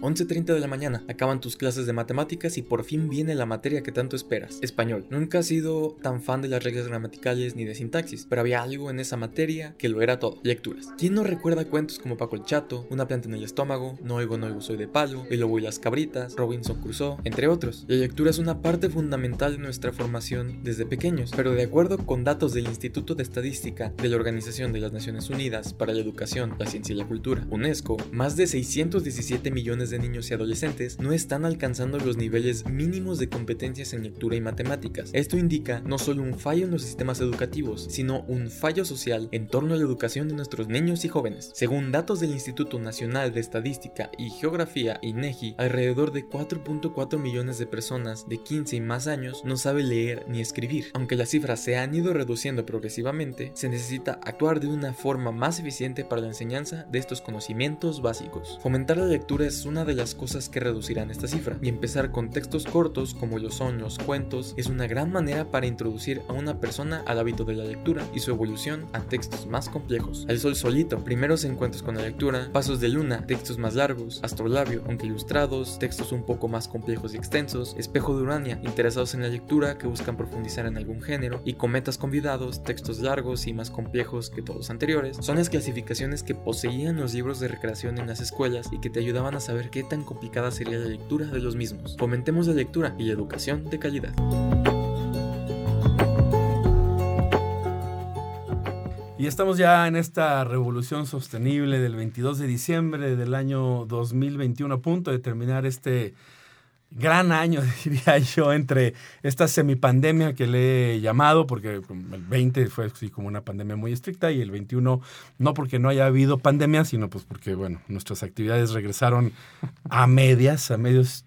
11.30 de la mañana, acaban tus clases de matemáticas y por fin viene la materia que tanto esperas, español. Nunca has sido tan fan de las reglas gramaticales ni de sintaxis, pero había algo en esa materia que lo era todo, lecturas. ¿Quién no recuerda cuentos como Paco el Chato, Una planta en el estómago, No oigo, no oigo, soy de palo, El lobo y las cabritas, Robinson Crusoe, entre otros? La lectura es una parte fundamental de nuestra formación desde pequeños, pero de acuerdo con datos del Instituto de Estadística de la Organización de las Naciones Unidas para la Educación, la Ciencia y la Cultura, UNESCO, más de 617 millones de niños y adolescentes no están alcanzando los niveles mínimos de competencias en lectura y matemáticas. Esto indica no solo un fallo en los sistemas educativos, sino un fallo social en torno a la educación de nuestros niños y jóvenes. Según datos del Instituto Nacional de Estadística y Geografía INEGI, alrededor de 4.4 millones de personas de 15 y más años no sabe leer ni escribir. Aunque las cifras se han ido reduciendo progresivamente, se necesita actuar de una forma más eficiente para la enseñanza de estos conocimientos básicos. Fomentar la lectura es una de las cosas que reducirán esta cifra, y empezar con textos cortos como lo son los cuentos es una gran manera para introducir a una persona al hábito de la lectura y su evolución a textos más complejos. El sol solito, primeros encuentros con la lectura, pasos de luna, textos más largos, astrolabio, aunque ilustrados, textos un poco más complejos y extensos, espejo de Urania, interesados en la lectura que buscan profundizar en algún género, y cometas convidados, textos largos y más complejos que todos anteriores, son las clasificaciones que poseían los libros de recreación en las escuelas y que te ayudaban a saber qué tan complicada sería la lectura de los mismos. Fomentemos la lectura y la educación de calidad. Y estamos ya en esta revolución sostenible del 22 de diciembre del año 2021, a punto de terminar este gran año, diría yo, entre esta semipandemia que le he llamado, porque el 20 fue así como una pandemia muy estricta y el 21 no porque no haya habido pandemia, sino pues porque, bueno, nuestras actividades regresaron a medias, a medios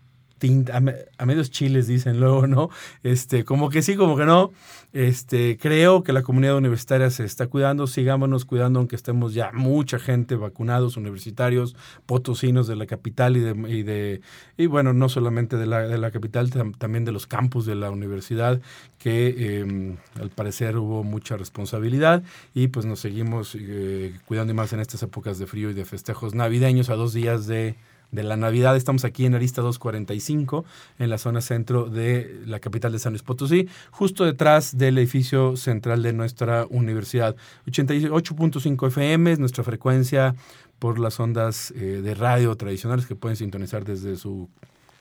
a, medios chiles, dicen luego, ¿no? Este, como que sí, como que no. Este, creo que la comunidad universitaria se está cuidando, sigámonos cuidando, aunque estemos ya mucha gente vacunados, universitarios, potosinos de la capital y de, y de y bueno, no solamente de la, de la capital, también de los campus de la universidad, que em, al parecer hubo mucha responsabilidad y pues nos seguimos eh, cuidando más en estas épocas de frío y de festejos navideños a dos días de de la Navidad. Estamos aquí en Arista 245, en la zona centro de la capital de San Luis Potosí, justo detrás del edificio central de nuestra universidad. 88.5 FM es nuestra frecuencia por las ondas eh, de radio tradicionales que pueden sintonizar desde su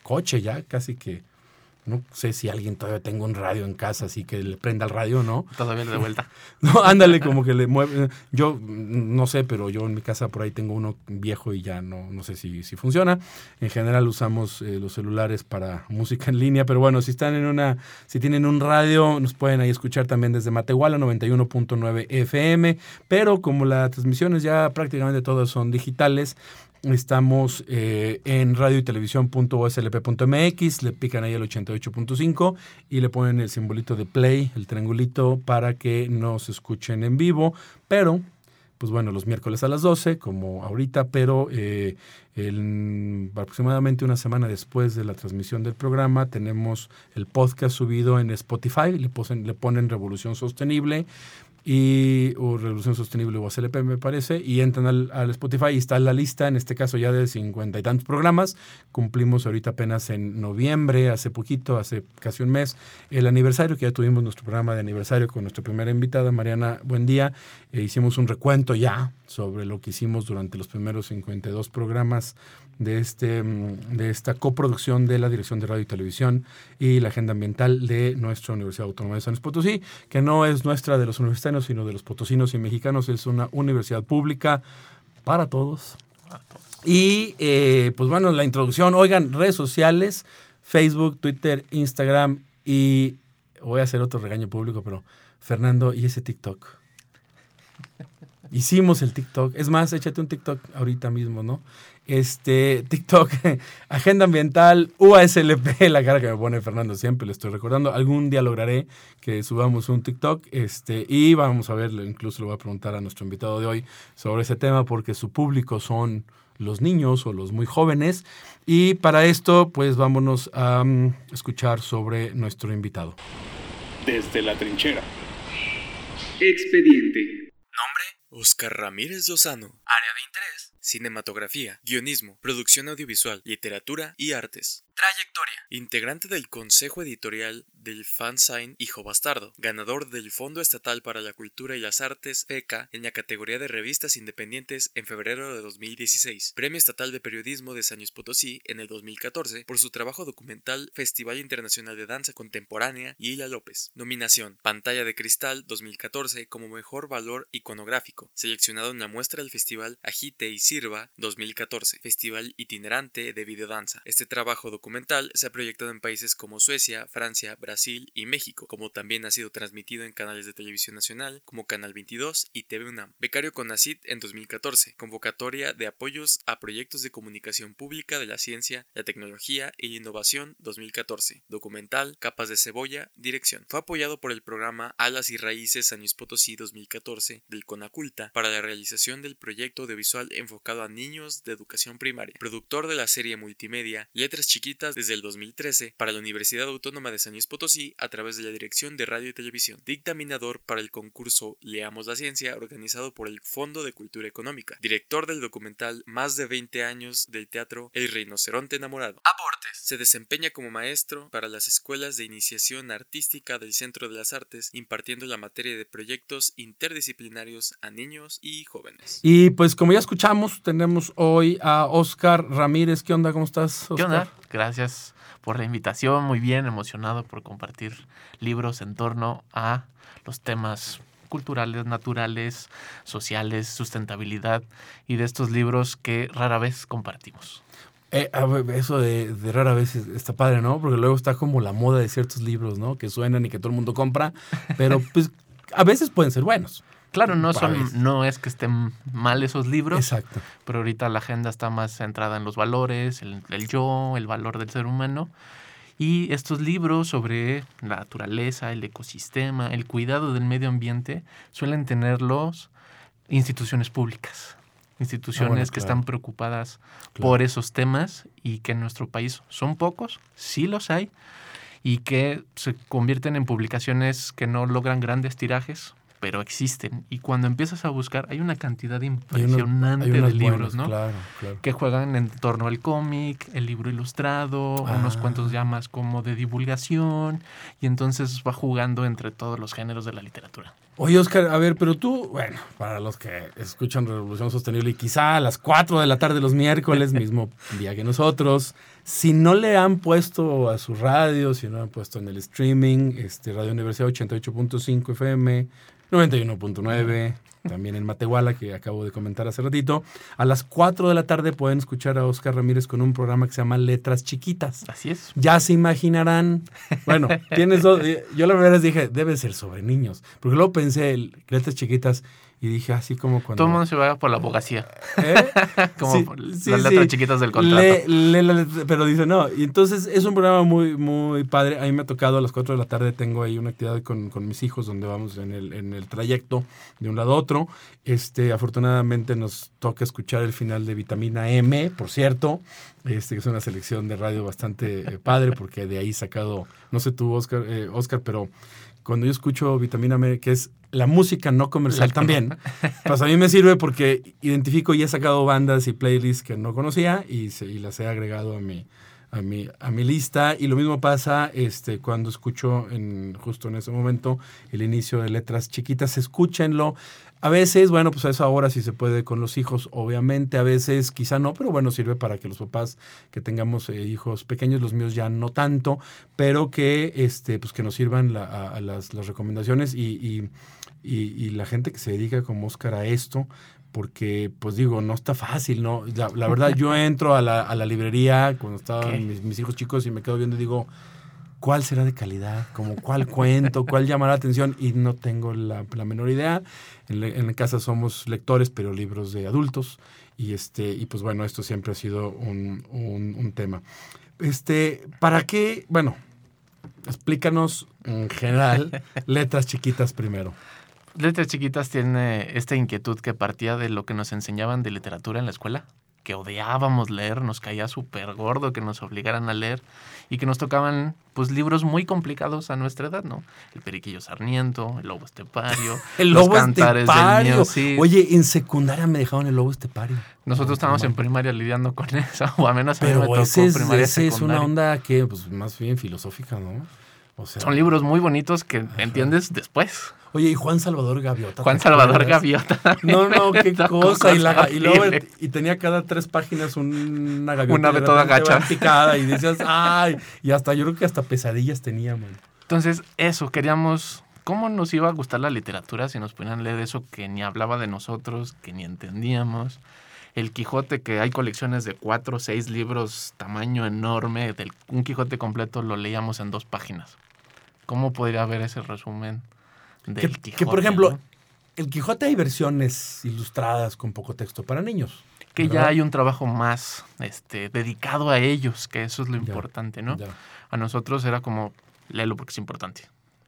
coche ya, casi que no sé si alguien todavía tenga un radio en casa, así que le prenda el radio, ¿no? Todavía de vuelta. no, ándale, como que le mueve. Yo no sé, pero yo en mi casa por ahí tengo uno viejo y ya no, no sé si, si funciona. En general usamos eh, los celulares para música en línea, pero bueno, si están en una, si tienen un radio, nos pueden ahí escuchar también desde Matehuala 91.9 FM, pero como las transmisiones ya prácticamente todas son digitales, Estamos eh, en radio y televisión.oslp.mx, le pican ahí el 88.5 y le ponen el simbolito de play, el triangulito, para que nos escuchen en vivo. Pero, pues bueno, los miércoles a las 12, como ahorita, pero eh, aproximadamente una semana después de la transmisión del programa, tenemos el podcast subido en Spotify, le, le ponen Revolución Sostenible y o Revolución Sostenible o CLP me parece, y entran al, al, Spotify y está la lista, en este caso ya de cincuenta y tantos programas. Cumplimos ahorita apenas en noviembre, hace poquito, hace casi un mes, el aniversario, que ya tuvimos nuestro programa de aniversario con nuestra primera invitada, Mariana Buen Día. E hicimos un recuento ya sobre lo que hicimos durante los primeros 52 programas de, este, mm, de esta coproducción de la Dirección de Radio y Televisión y la Agenda Ambiental de nuestra Universidad Autónoma de San Luis Potosí, que no es nuestra de los universitarios, sino de los potosinos y mexicanos. Es una universidad pública para todos. Y eh, pues bueno, la introducción, oigan, redes sociales, Facebook, Twitter, Instagram y voy a hacer otro regaño público, pero Fernando, ¿y ese TikTok? Hicimos el TikTok. Es más, échate un TikTok ahorita mismo, ¿no? este, TikTok, Agenda Ambiental, UASLP, la cara que me pone Fernando siempre, le estoy recordando. Algún día lograré que subamos un TikTok este, y vamos a verlo, incluso lo voy a preguntar a nuestro invitado de hoy sobre ese tema porque su público son los niños o los muy jóvenes. Y para esto, pues vámonos a mm, escuchar sobre nuestro invitado. Desde la trinchera. Expediente. Nombre. Oscar Ramírez Lozano. Área de interés. Cinematografía, guionismo, producción audiovisual, literatura y artes. Trayectoria. Integrante del Consejo Editorial del Fansign Hijo Bastardo. Ganador del Fondo Estatal para la Cultura y las Artes PECA en la categoría de revistas independientes en febrero de 2016. Premio Estatal de Periodismo de San Luis Potosí en el 2014 por su trabajo documental Festival Internacional de Danza Contemporánea Ila López. Nominación Pantalla de Cristal 2014 como Mejor Valor Iconográfico. Seleccionado en la muestra del Festival Agite y Sirva 2014. Festival itinerante de videodanza. Este trabajo documental documental se ha proyectado en países como Suecia, Francia, Brasil y México, como también ha sido transmitido en canales de televisión nacional como Canal 22 y TV UNAM. Becario con ACID en 2014, convocatoria de apoyos a proyectos de comunicación pública de la ciencia, la tecnología y la innovación 2014. Documental Capas de Cebolla, dirección. Fue apoyado por el programa Alas y Raíces San Luis Potosí 2014 del CONACULTA para la realización del proyecto audiovisual enfocado a niños de educación primaria. Productor de la serie multimedia Letras Chiquitas desde el 2013 para la Universidad Autónoma de San Luis Potosí a través de la Dirección de Radio y Televisión. Dictaminador para el concurso Leamos la Ciencia organizado por el Fondo de Cultura Económica. Director del documental Más de 20 años del teatro El Rinoceronte Enamorado. Aportes. Se desempeña como maestro para las escuelas de iniciación artística del Centro de las Artes, impartiendo la materia de proyectos interdisciplinarios a niños y jóvenes. Y pues como ya escuchamos, tenemos hoy a Oscar Ramírez. ¿Qué onda? ¿Cómo estás? Oscar? ¿Qué onda? Gracias por la invitación, muy bien, emocionado por compartir libros en torno a los temas culturales, naturales, sociales, sustentabilidad y de estos libros que rara vez compartimos. Eh, eso de, rara vez está padre, ¿no? Porque luego está como la moda de ciertos libros, ¿no? Que suenan y que todo el mundo compra, pero pues a veces pueden ser buenos. Claro, no, son, no es que estén mal esos libros. Exacto. Pero ahorita la agenda está más centrada en los valores, el, el yo, el valor del ser humano. Y estos libros sobre la naturaleza, el ecosistema, el cuidado del medio ambiente, suelen tenerlos instituciones públicas. Instituciones ah, que están preocupadas por esos temas y que en nuestro país son pocos, sí los hay, y que se convierten en publicaciones que no logran grandes tirajes, pero existen. Y cuando empiezas a buscar, hay una cantidad impresionante de libros, ¿no? Claro, claro. Que juegan en torno al cómic, el libro ilustrado, unos cuantos ya más como de divulgación, y entonces va jugando entre todos los géneros de la literatura. Oye, Oscar, a ver, pero tú, bueno, para los que escuchan Revolución Sostenible y quizá a las 4 de la tarde los miércoles, mismo día que nosotros, si no le han puesto a su radio, si no han puesto en el streaming, este Radio Universidad 88.5 FM, 91.9, también en Matehuala, que acabo de comentar hace ratito. A las 4 de la tarde pueden escuchar a Oscar Ramírez con un programa que se llama Letras Chiquitas. Así es. Ya se imaginarán. Bueno, tienes dos. Yo la verdad les dije, debe ser sobre niños. Porque luego pensé, Letras Chiquitas y dije así como cuando... Todo el mundo se va por la abogacía. ¿Eh? como las letras chiquitas del contrato. pero dice, no. Y entonces es un programa muy, muy padre. A mí me ha tocado a las 4 de la tarde, tengo ahí una actividad con, con mis hijos donde vamos en el, en el, trayecto de un lado a otro. Este, afortunadamente nos toca escuchar el final de Vitamina M, por cierto. Este, que es una selección de radio bastante eh, padre porque de ahí sacado, no sé tú, Oscar, eh, Oscar pero cuando yo escucho Vitamina M, que es la música no comercial también, pues a mí me sirve porque identifico y he sacado bandas y playlists que no conocía y, y las he agregado a mi, a mi, a mi lista. Y lo mismo pasa este, cuando escucho en, justo en ese momento el inicio de letras chiquitas. Escúchenlo. A veces, bueno, pues a esa hora sí se puede con los hijos, obviamente, a veces quizá no, pero bueno, sirve para que los papás que tengamos eh, hijos pequeños, los míos ya no tanto, pero que, este, pues que nos sirvan a, las, las, recomendaciones y, y, la gente que se dedica como Oscar a esto, porque pues digo, no está fácil, ¿no? La, verdad, yo entro a la, a la librería cuando estaban mis, mis, hijos chicos y me quedo viendo y digo, cuál será de calidad, como cuál cuento, cuál llamará la atención y no tengo la, menor idea. En, en, casa somos lectores, pero libros de adultos y este y pues bueno, esto siempre ha sido un, un tema. Este, ¿para qué? Bueno, explícanos en general letras chiquitas primero. Letras Chiquitas tiene esta inquietud que partía de lo que nos enseñaban de literatura en la escuela, que odiábamos leer, nos caía súper gordo que nos obligaran a leer y que nos tocaban pues libros muy complicados a nuestra edad, ¿no? El Periquillo Sarniento, El Lobo Estepario, el Lobo los cantares Estepario. sí. Oye, en secundaria me dejaron El Lobo Estepario. Nosotros estábamos en primaria lidiando con eso, o al menos a mí me tocó es, primaria ese es una onda que pues más bien filosófica, ¿no? O sea, Son libros muy bonitos que entiendes después. Oye, y Juan Salvador Gaviota. Juan Salvador Gaviota. No, no, qué cosa. Y, la, y, luego, y, tenía cada tres páginas una gaviota. Una de toda gacha. Picada y decías, ay. Y hasta, yo creo que hasta pesadillas tenía, man. Entonces, eso, queríamos. ¿Cómo nos iba a gustar la literatura si nos ponían leer eso que ni hablaba de nosotros, que ni entendíamos? El Quijote, que hay colecciones de cuatro o seis libros, tamaño enorme. Del, un Quijote completo lo leíamos en dos páginas. ¿Cómo podría haber ese resumen? que, por ejemplo, el Quijote hay versiones ilustradas con poco texto para niños. Que ya hay un trabajo más este, dedicado a ellos, que eso es lo importante, ¿no? A nosotros era como, léelo porque es importante,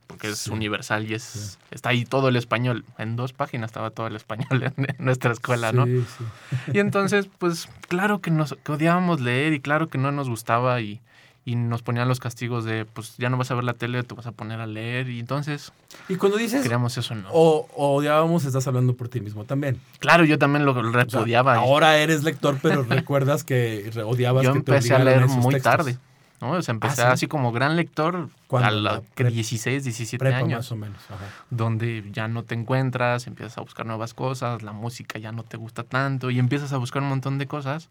porque es universal y es está ahí todo el español. En dos páginas estaba todo el español en, nuestra escuela, ¿no? Y entonces, pues claro que nos que odiábamos leer y claro que no nos gustaba y, y nos ponían los castigos de, pues ya no vas a ver la tele, te vas a poner a leer. Y entonces. Y cuando dices. Queríamos eso, ¿no? O, odiábamos, estás hablando por ti mismo también. Claro, yo también lo repudiaba. ahora eres lector, pero recuerdas que odiabas yo que empecé a leer muy tarde. ¿no? O sea, empecé ah, así como gran lector a los 16, 17 años. Más o menos. Donde ya no te encuentras, empiezas a buscar nuevas cosas, la música ya no te gusta tanto y empiezas a buscar un montón de cosas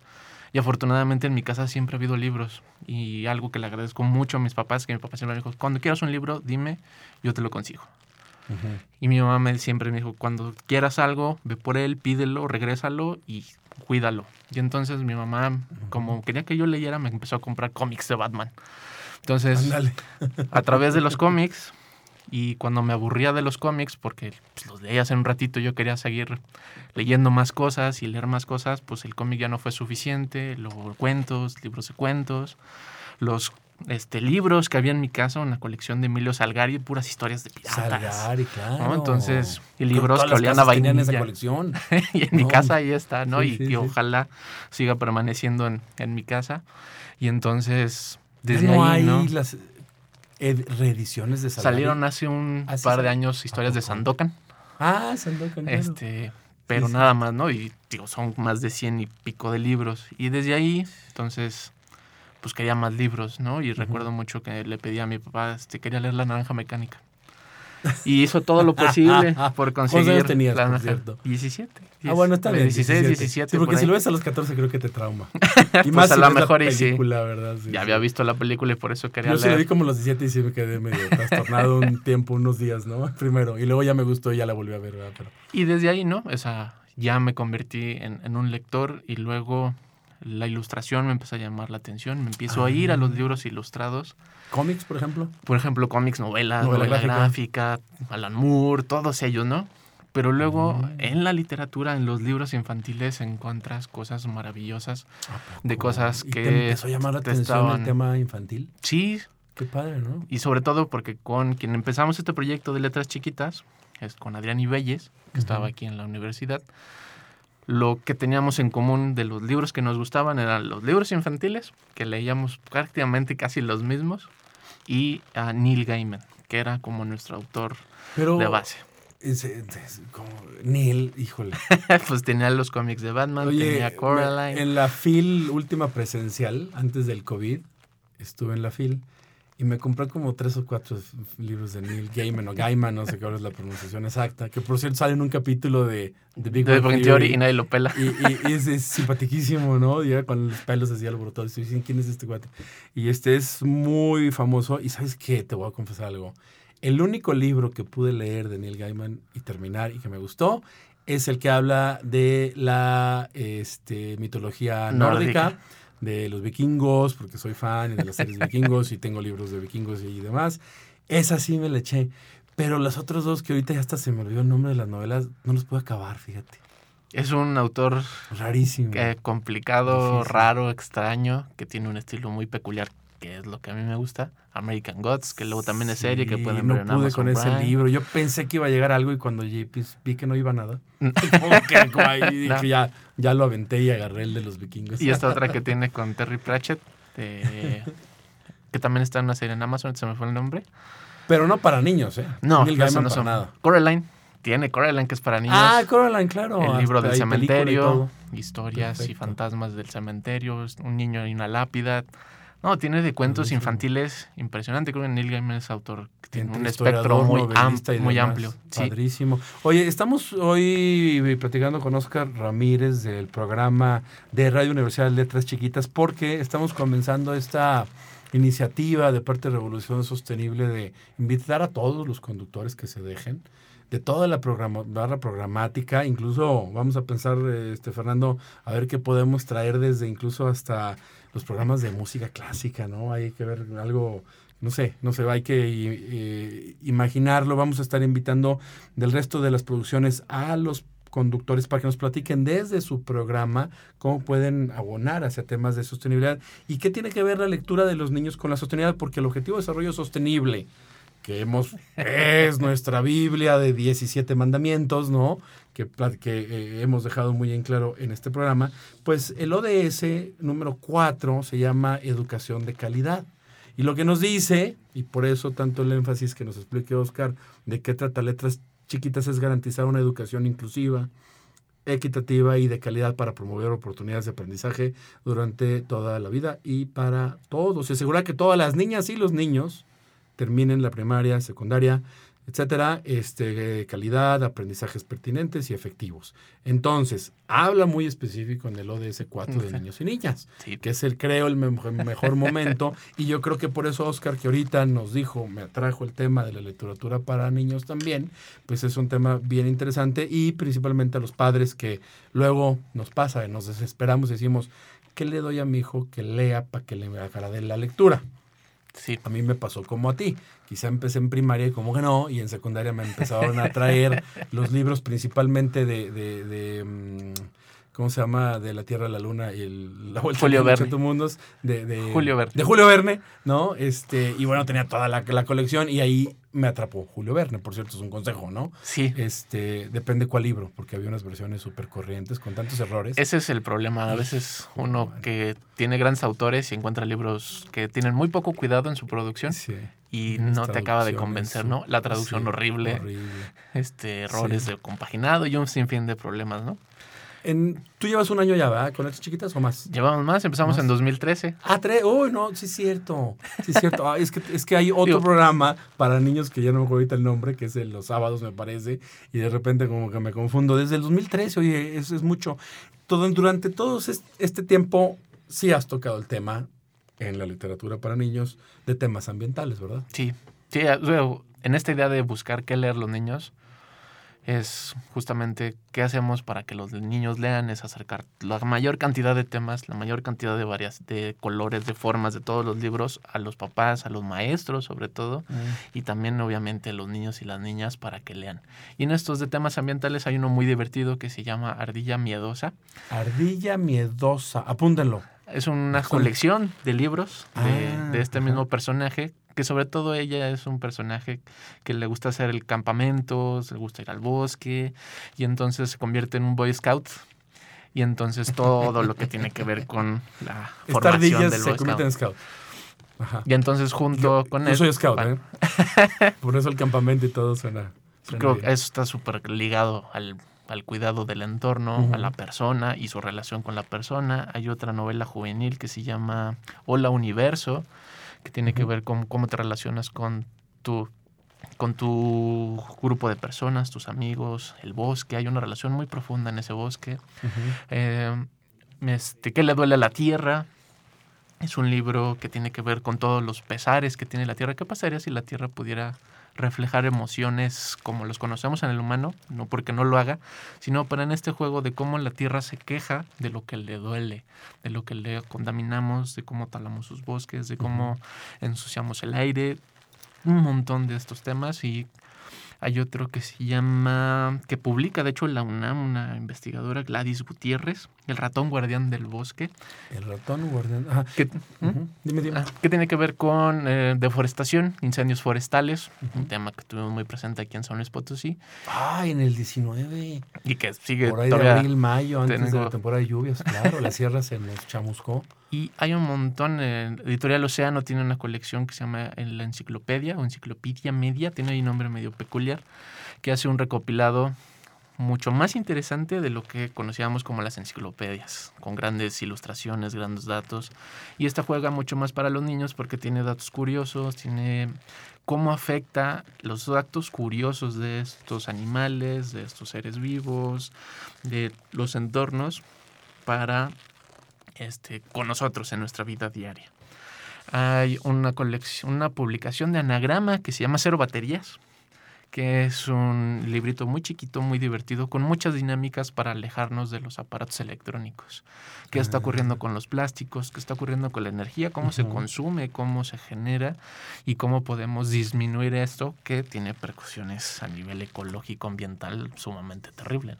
y afortunadamente en mi casa siempre ha habido libros. Y algo que le agradezco mucho a mis papás, que mi papá siempre me dijo, cuando quieras un libro, dime, yo te lo consigo. Y mi mamá me, siempre me dijo, cuando quieras algo, ve por él, pídelo, regrésalo y cuídalo. Y entonces mi mamá, como quería que yo leyera, me empezó a comprar cómics de Batman. Entonces, a través de los cómics, y cuando me aburría de los cómics, porque pues, los leía hace un ratito, yo quería seguir leyendo más cosas y leer más cosas, pues el cómic ya no fue suficiente, los cuentos, libros de cuentos, los este, libros que había en mi casa, una colección de Emilio Salgari, puras historias de piratas. Salgari, claro. Entonces, y libros que olían a vainilla. esa colección. y en mi casa ahí está, ¿no? y, ojalá siga permaneciendo en, en, mi casa. Y entonces, desde no ahí, hay ¿no? las reediciones de Salgari. Salieron hace un par de años historias de Sandokan. Ah, Sandokan. Este, pero nada más, ¿no? Y digo, son más de cien y pico de libros. Y desde ahí, entonces, pues quería más libros, ¿no? Y recuerdo mucho que le pedí a mi papá, este, quería leer La Naranja Mecánica. Y hizo todo lo posible por conseguir. ¿Cuántos tenías, por cierto? 17. ah, bueno, está bien. 16, 17. sí, porque si lo ves a los 14 creo que te trauma. Y pues más a lo mejor la película, ¿verdad? ya había visto la película y por eso quería Yo leer. Yo sí vi como los 17 y sí me quedé medio trastornado un tiempo, unos días, ¿no? Primero. Y luego ya me gustó y ya la volví a ver, ¿verdad? Pero... Y desde ahí, ¿no? O sea, ya me convertí en, en un lector y luego la ilustración me empezó a llamar la atención. Me empiezo a ir a los ah. libros ilustrados. ¿Cómics, por ejemplo? Por ejemplo, cómics, novelas, novela, gráfica, Alan Moore, todos ellos, ¿no? Pero luego mm. en la literatura, en los libros infantiles, encuentras cosas maravillosas de cosas que... ¿Y te empezó a llamar la atención el tema infantil? Sí. Qué padre, ¿no? Y sobre todo porque con quien empezamos este proyecto de letras chiquitas, es con Adrián Ibelles, que estaba aquí en la universidad, lo que teníamos en común de los libros que nos gustaban eran los libros infantiles, que leíamos prácticamente casi los mismos, y a Neil Gaiman, que era como nuestro autor de base. como Neil, híjole. pues tenía los cómics de Batman, tenía Coraline. En la FIL última presencial, antes del COVID, estuve en la FIL y me compré como tres o cuatro libros de Neil Gaiman o Gaiman, no sé cuál es la pronunciación exacta, que por cierto sale en un capítulo de, de Big Bang Theory, y nadie lo pela. Y, es, es simpaticísimo, ¿no? Y con los pelos así alborotados. Estoy diciendo, ¿quién es este cuate? Y este es muy famoso. Y ¿sabes qué? Te voy a confesar algo. El único libro que pude leer de Neil Gaiman y terminar y que me gustó es el que habla de la este, mitología nórdica de los vikingos, porque soy fan de las series vikingos y tengo libros de vikingos y demás. Esa sí me la eché. Pero las otras dos que ahorita ya hasta se me olvidó el nombre de las novelas, no los puedo acabar, fíjate. Es un autor rarísimo. Eh, complicado, raro, extraño, que tiene un estilo muy peculiar, que es lo que a mí me gusta. American Gods, que luego también es serie que pueden no ver en pude con ese libro. Yo pensé que iba a llegar algo y cuando pues, vi que no iba nada, que, dije, ya, ya lo aventé y agarré el de los vikingos. Y esta otra que tiene con Terry Pratchett, que también está en una serie en Amazon, se me fue el nombre. Pero no para niños, ¿eh? No, no son nada. Coraline. Tiene Coraline, que es para niños. Ah, Coraline, claro. El libro del cementerio, historias y fantasmas del cementerio, un niño y una lápida. No, tiene de cuentos infantiles impresionante. Creo que Neil Gaiman es autor que tiene un espectro muy, muy amplio. Padrísimo. Oye, estamos hoy platicando con Oscar Ramírez del programa de Radio Universidad de Letras Chiquitas porque estamos comenzando esta iniciativa de parte de Revolución Sostenible de invitar a todos los conductores que se dejen de toda la barra programática, incluso vamos a pensar, este Fernando, a ver qué podemos traer desde incluso hasta los programas de música clásica, ¿no? Hay que ver algo, no sé, no sé, hay que eh, imaginarlo. Vamos a estar invitando del resto de las producciones a los conductores para que nos platiquen desde su programa cómo pueden abonar hacia temas de sostenibilidad y qué tiene que ver la lectura de los niños con la sostenibilidad, porque el objetivo de desarrollo sostenible, que hemos, es nuestra Biblia de 17 mandamientos, ¿no? Que, que eh, hemos dejado muy en claro en este programa, pues el ODS número 4 se llama educación de calidad. Y lo que nos dice, y por eso tanto el énfasis que nos explique Oscar de qué trata letras chiquitas es garantizar una educación inclusiva, equitativa y de calidad para promover oportunidades de aprendizaje durante toda la vida y para todos. Se asegura que todas las niñas y los niños terminen la primaria, secundaria, etcétera, este, calidad, aprendizajes pertinentes y efectivos. Entonces, habla muy específico en el ODS 4 de niños y niñas, que es el, creo, el mejor momento. y yo creo que por eso Oscar, que ahorita nos dijo, me atrajo el tema de la literatura para niños también, pues es un tema bien interesante y principalmente a los padres que luego nos pasa, nos desesperamos y decimos, ¿qué le doy a mi hijo que lea para que le agrade la lectura? Sí. A mí me pasó como a ti. Quizá empecé en primaria y como que no, y en secundaria me empezaron a traer los libros principalmente de, de, de mm, ¿cómo se llama? De la Tierra a la Luna y el, la Vuelta Julio Verne. Mundos. De, de, Julio Verne. De Julio Verne, ¿no? Este, y bueno, tenía toda la, la, colección y ahí me atrapó Julio Verne, por cierto, es un consejo, ¿no? Sí. Este, depende cuál libro, porque había unas versiones súper corrientes con tantos errores. Ese es el problema. A veces uno que tiene grandes autores y encuentra libros que tienen muy poco cuidado en su producción. Y no te acaba de convencer, ¿no? La traducción horrible, horrible, este errores de compaginado y un sinfín de problemas, ¿no? Tú llevas un año ya, ¿verdad? Con estas chiquitas o más. Llevamos más, empezamos en 2013. Ah, tres. Uy, no, sí es cierto. Sí es cierto. Ah, es, que, es que hay otro programa para niños que ya no me acuerdo ahorita el nombre, que es de los sábados, me parece, y de repente como que me confundo. Desde el 2013, oye, eso es mucho. Todo, durante todo este tiempo sí has tocado el tema en la literatura para niños de temas ambientales, ¿verdad? Sí. Sí, en esta idea de buscar qué leer los niños, es justamente qué hacemos para que los niños lean, es acercar la mayor cantidad de temas, la mayor cantidad de varias, de colores, de formas de todos los libros a los papás, a los maestros sobre todo, mm. y también obviamente a los niños y las niñas para que lean. Y en estos de temas ambientales hay uno muy divertido que se llama Ardilla Miedosa. Ardilla Miedosa, apúntenlo. Es una colección de libros de, ah, este mismo personaje que sobre todo ella es un personaje que le gusta hacer el campamento, le gusta ir al bosque y entonces se convierte en un Boy Scout y entonces todo lo que tiene que ver con la formación del Boy Scout. En scout. Y entonces junto con él... Yo soy scout, ¿eh? Por eso el campamento y todo suena... creo que eso está súper ligado al, cuidado del entorno, a la persona y su relación con la persona. Hay otra novela juvenil que se llama Hola Universo, que tiene que ver con cómo te relacionas con tu, con tu grupo de personas, tus amigos, el bosque. Hay una relación muy profunda en ese bosque. Eh, este, ¿Qué le duele a la tierra? Es un libro que tiene que ver con todos los pesares que tiene la tierra. ¿Qué pasaría si la tierra pudiera reflejar emociones como los conocemos en el humano, no porque no lo haga, sino para en este juego de cómo la Tierra se queja de lo que le duele, de lo que le contaminamos, de cómo talamos sus bosques, de cómo ensuciamos el aire, un montón de estos temas. Y hay otro que se llama, que publica, de hecho, la UNAM, una investigadora, Gladys Gutiérrez, El ratón guardián del bosque. El ratón guardián. Ajá. Que, Dime, dime. Ah, que tiene que ver con eh, deforestación, incendios forestales, un tema que tuvimos muy presente aquí en San Luis Potosí. Ah, en el 19. Y que sigue Por ahí de abril, mayo, antes de la temporada de lluvias, claro, la sierra se nos chamuscó. Y hay un montón. Eh, Editorial Océano tiene una colección que se llama La Enciclopedia o Enciclopedia Media, tiene ahí un nombre medio peculiar, que hace un recopilado mucho más interesante de lo que conocíamos como las enciclopedias, con grandes ilustraciones, grandes datos. Y esta juega mucho más para los niños porque tiene datos curiosos, tiene cómo afecta los datos curiosos de estos animales, de estos seres vivos, de los entornos para este, con nosotros en nuestra vida diaria. Hay una, colección, una publicación de anagrama que se llama Cero Baterías, que es un librito muy chiquito, muy divertido, con muchas dinámicas para alejarnos de los aparatos electrónicos. ¿Qué está ocurriendo con los plásticos? ¿Qué está ocurriendo con la energía? ¿Cómo se consume? ¿Cómo se genera? ¿Y cómo podemos disminuir esto que tiene percusiones a nivel ecológico, ambiental sumamente terrible?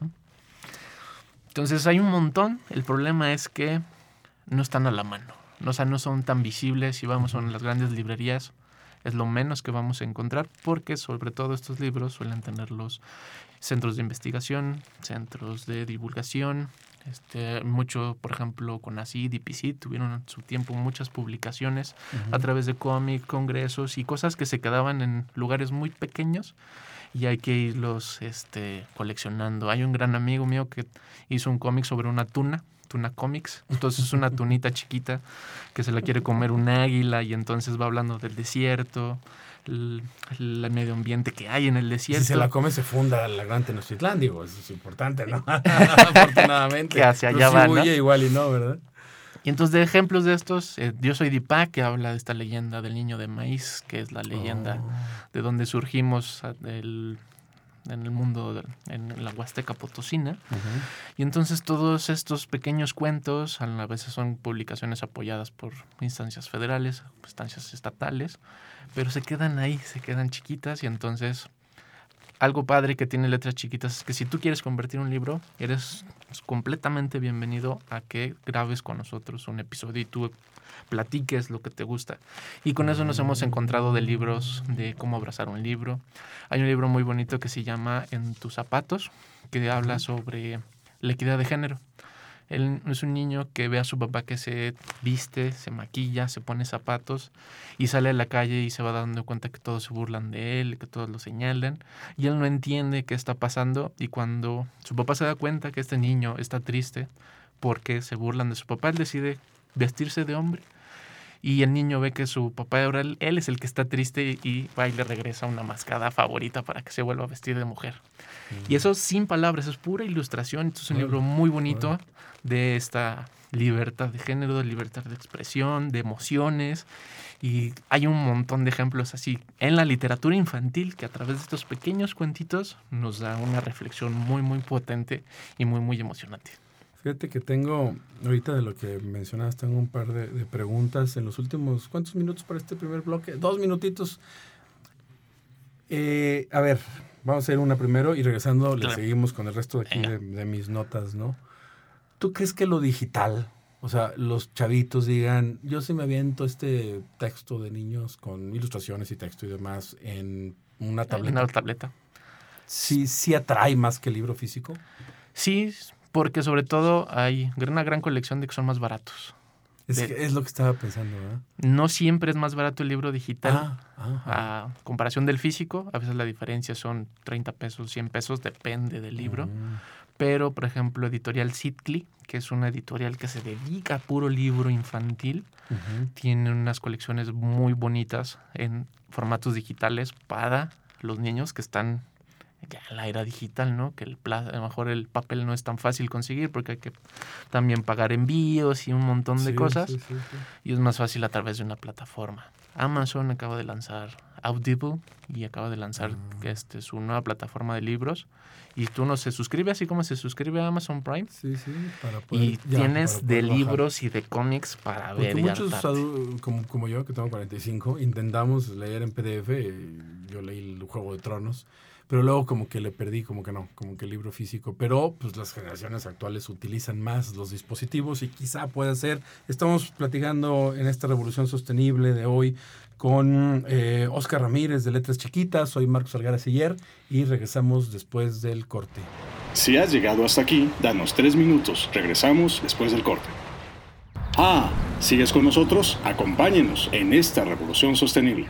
Entonces hay un montón. El problema es que no están a la mano. O sea, no son tan visibles. Si vamos a las grandes librerías, es lo menos que vamos a encontrar porque sobre todo estos libros suelen tener los centros de investigación, centros de divulgación, este, mucho, por ejemplo, con ACID y PICID tuvieron en su tiempo muchas publicaciones a través de cómics, congresos y cosas que se quedaban en lugares muy pequeños y hay que irlos este, coleccionando. Hay un gran amigo mío que hizo un cómic sobre una tuna Tuna Comics. Entonces es una tunita chiquita que se la quiere comer un águila y entonces va hablando del desierto, el, medio ambiente que hay en el desierto. Si se la come se funda la Gran Tenochtitlán, digo, eso es importante, ¿no? Afortunadamente. Que hacia allá va, ¿no? igual y no, ¿verdad? Y entonces de ejemplos de estos, eh, Yo soy Dipak, que habla de esta leyenda del niño de maíz, que es la leyenda oh. de donde surgimos el en el mundo, en la Huasteca Potosina. Y entonces todos estos pequeños cuentos, a veces son publicaciones apoyadas por instancias federales, instancias estatales, pero se quedan ahí, se quedan chiquitas y entonces algo padre que tiene letras chiquitas es que si tú quieres convertir un libro, eres completamente bienvenido a que grabes con nosotros un episodio y tú platiques lo que te gusta. Y con eso nos hemos encontrado de libros de cómo abrazar un libro. Hay un libro muy bonito que se llama En tus zapatos, que habla sobre la equidad de género. Él es un niño que ve a su papá que se viste, se maquilla, se pone zapatos y sale a la calle y se va dando cuenta que todos se burlan de él, que todos lo señalan. Y él no entiende qué está pasando y cuando su papá se da cuenta que este niño está triste porque se burlan de su papá, él decide vestirse de hombre y el niño ve que su papá ahora él, es el que está triste y va y le regresa una mascada favorita para que se vuelva a vestir de mujer. Y eso sin palabras, es pura ilustración. es un libro muy bonito de esta libertad de género, de libertad de expresión, de emociones. Y hay un montón de ejemplos así en la literatura infantil que a través de estos pequeños cuentitos nos da una reflexión muy, muy potente y muy, muy emocionante. Fíjate que tengo, ahorita de lo que mencionabas, tengo un par de, preguntas en los últimos, ¿cuántos minutos para este primer bloque? Dos minutitos. Eh, a ver, vamos a hacer una primero y regresando le seguimos con el resto de aquí de, mis notas, ¿no? ¿Tú crees que lo digital, o sea, los chavitos digan, yo sí me aviento este texto de niños con ilustraciones y texto y demás en una tableta? En una tableta. ¿Sí, sí atrae más que el libro físico? Sí, porque sobre todo hay una gran colección de que son más baratos. Es, lo que estaba pensando, ¿verdad? No siempre es más barato el libro digital ah, a comparación del físico. A veces la diferencia son 30 pesos, 100 pesos, depende del libro. Mm. Pero, por ejemplo, Editorial Sitcli, que es una editorial que se dedica a puro libro infantil, tiene unas colecciones muy bonitas en formatos digitales para los niños que están ya la era digital, ¿no? Que el a lo mejor el papel no es tan fácil conseguir porque hay que también pagar envíos y un montón de cosas. y es más fácil a través de una plataforma. Amazon acaba de lanzar Audible y acaba de lanzar ah. este, su nueva plataforma de libros. Y tú no se suscribe así como se suscribe a Amazon Prime. Sí, sí, para poder, Y tienes de libros y de cómics para ver. muchos, como, como yo, que tengo 45, intentamos leer en PDF. Yo leí el Juego de Tronos pero luego como que le perdí, como que no, como que el libro físico. Pero pues las generaciones actuales utilizan más los dispositivos y quizá pueda ser. Estamos platicando en esta revolución sostenible de hoy con eh, Oscar Ramírez de Letras Chiquitas, soy Marcos Algara Siller y regresamos después del corte. Si has llegado hasta aquí, danos tres minutos, regresamos después del corte. Ah, ¿sigues con nosotros? Acompáñenos en esta revolución sostenible.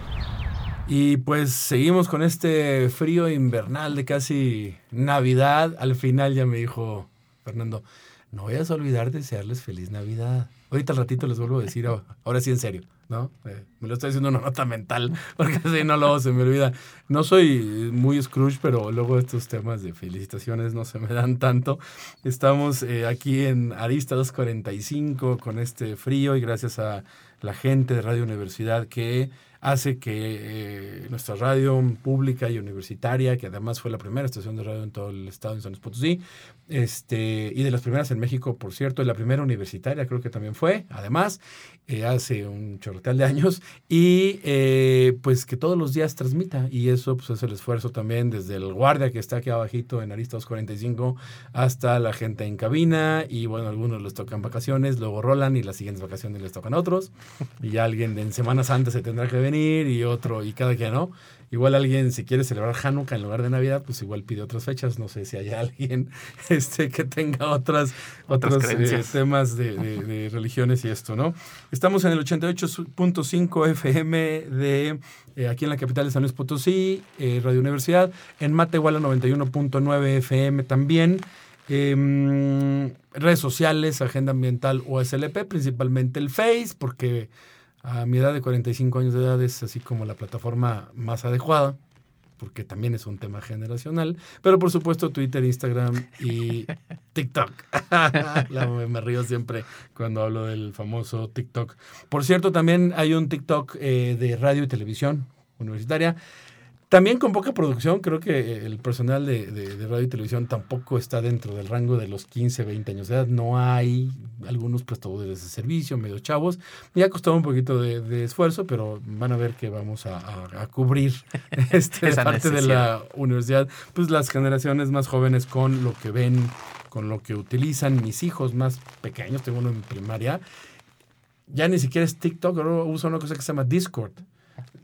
Y pues seguimos con este frío invernal de casi Navidad. Al final ya me dijo Fernando, no vayas a olvidar desearles feliz Navidad. Ahorita al ratito les vuelvo a decir, ahora sí en serio, ¿no? Eh, me lo estoy haciendo una nota mental, porque si no luego se me olvida. No soy muy Scrooge, pero luego estos temas de felicitaciones no se me dan tanto. Estamos eh, aquí en Arista 245 con este frío y gracias a la gente de Radio Universidad que hace que eh, nuestra radio pública y universitaria, que además fue la primera estación de radio en todo el estado de San Luis Potosí, este, y de las primeras en México, por cierto, y la primera universitaria creo que también fue, además, eh, hace un chorrotal de años, y eh, pues que todos los días transmita, y eso pues es el esfuerzo también desde el guardia que está aquí abajito en Arista 245 hasta la gente en cabina, y bueno, algunos les tocan vacaciones, luego rolan y las siguientes vacaciones les tocan otros, y alguien en Semana Santa se tendrá que venir y otro, y cada que no. Igual alguien, si quiere celebrar Hanukkah en lugar de Navidad, pues igual pide otras fechas. No sé si hay alguien este, que tenga otras, otros eh, temas de, religiones y esto, ¿no? Estamos en el 88.5 FM de eh, aquí en la capital de San Luis Potosí, eh, Radio Universidad. En Matehuala 91.9 FM también. Em, redes sociales, Agenda Ambiental o SLP, principalmente el Face, porque a mi edad de 45 años de edad es así como la plataforma más adecuada, porque también es un tema generacional, pero por supuesto Twitter, Instagram y TikTok. me río siempre cuando hablo del famoso TikTok. Por cierto, también hay un TikTok eh, de radio y televisión universitaria también con poca producción, creo que el personal de, radio y televisión tampoco está dentro del rango de los 15, 20 años de edad. No hay algunos prestadores de servicio, medio chavos. Me ha costado un poquito de, esfuerzo, pero van a ver que vamos a, cubrir este, parte de la universidad, pues las generaciones más jóvenes con lo que ven, con lo que utilizan. Mis hijos más pequeños, tengo uno en primaria, ya ni siquiera es TikTok, ahora uso una cosa que se llama Discord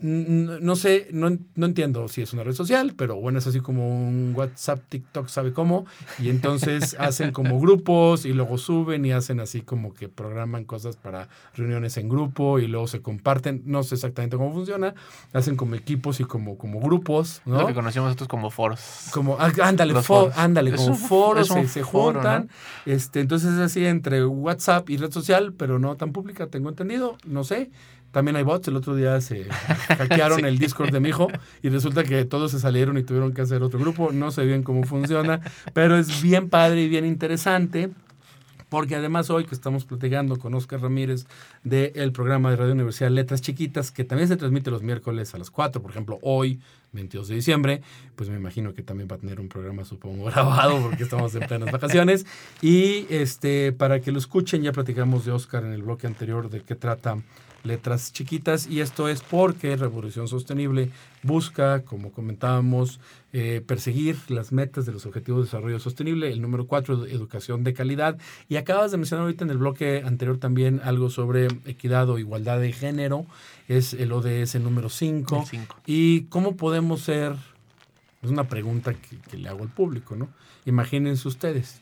no sé, no, entiendo si es una red social, pero bueno, es así como un WhatsApp, TikTok, sabe cómo. Y entonces hacen como grupos y luego suben y hacen así como que programan cosas para reuniones en grupo y luego se comparten. No sé exactamente cómo funciona. Hacen como equipos y como, como grupos, ¿no? Lo que conocemos nosotros como foros. Como, ah, ándale, ándale, como foros, se, juntan. este, entonces es así entre WhatsApp y red social, pero no tan pública, tengo entendido, no sé. También hay bots. El otro día se hackearon el Discord de mi hijo y resulta que todos se salieron y tuvieron que hacer otro grupo. No sé bien cómo funciona, pero es bien padre y bien interesante. Porque además hoy que estamos platicando con Oscar Ramírez del programa de Radio Universidad Letras Chiquitas, que también se transmite los miércoles a las 4, por ejemplo, hoy, 22 de diciembre, pues me imagino que también va a tener un programa, supongo, grabado, porque estamos en plenas vacaciones. Y este, para que lo escuchen, ya platicamos de Oscar en el bloque anterior de qué trata letras chiquitas y esto es porque Revolución Sostenible busca, como comentábamos, eh, perseguir las metas de los Objetivos de Desarrollo Sostenible. El número cuatro, educación de calidad. Y acabas de mencionar ahorita en el bloque anterior también algo sobre equidad o igualdad de género. Es el ODS número 5. Y cómo podemos ser, es una pregunta que, que le hago al público, ¿no? Imagínense ustedes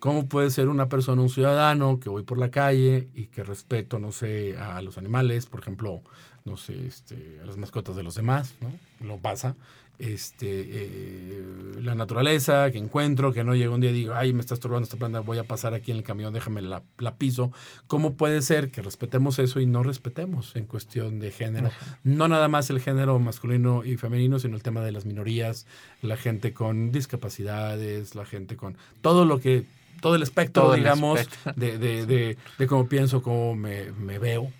¿Cómo puede ser una persona, un ciudadano que voy por la calle y que respeto, no sé, a los animales, por ejemplo, no sé, este, a las mascotas de los demás, ¿no? Lo pasa. Este, eh, la naturaleza que encuentro, que no llega un día y digo, ay, me está estorbando esta planta, voy a pasar aquí en el camión, déjame la, la piso. ¿Cómo puede ser que respetemos eso y no respetemos en cuestión de género? No nada más el género masculino y femenino, sino el tema de las minorías, la gente con discapacidades, la gente con todo lo que todo el espectro, digamos, De, de, de, cómo pienso, cómo me, veo.